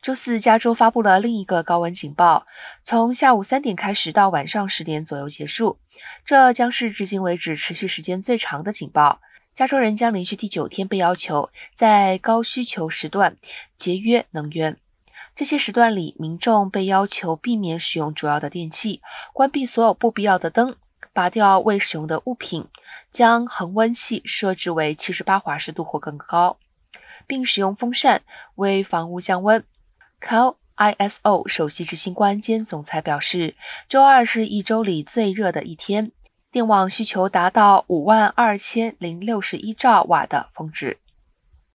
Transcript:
周四，加州发布了另一个高温警报，从下午三点开始到晚上十点左右结束。这将是至今为止持续时间最长的警报。加州人将连续第九天被要求在高需求时段节约能源。这些时段里，民众被要求避免使用主要的电器，关闭所有不必要的灯，拔掉未使用的物品，将恒温器设置为七十八华氏度或更高，并使用风扇为房屋降温。Cal ISO 首席执行官兼总裁表示，周二是一周里最热的一天，电网需求达到五万二千零六十一兆瓦的峰值。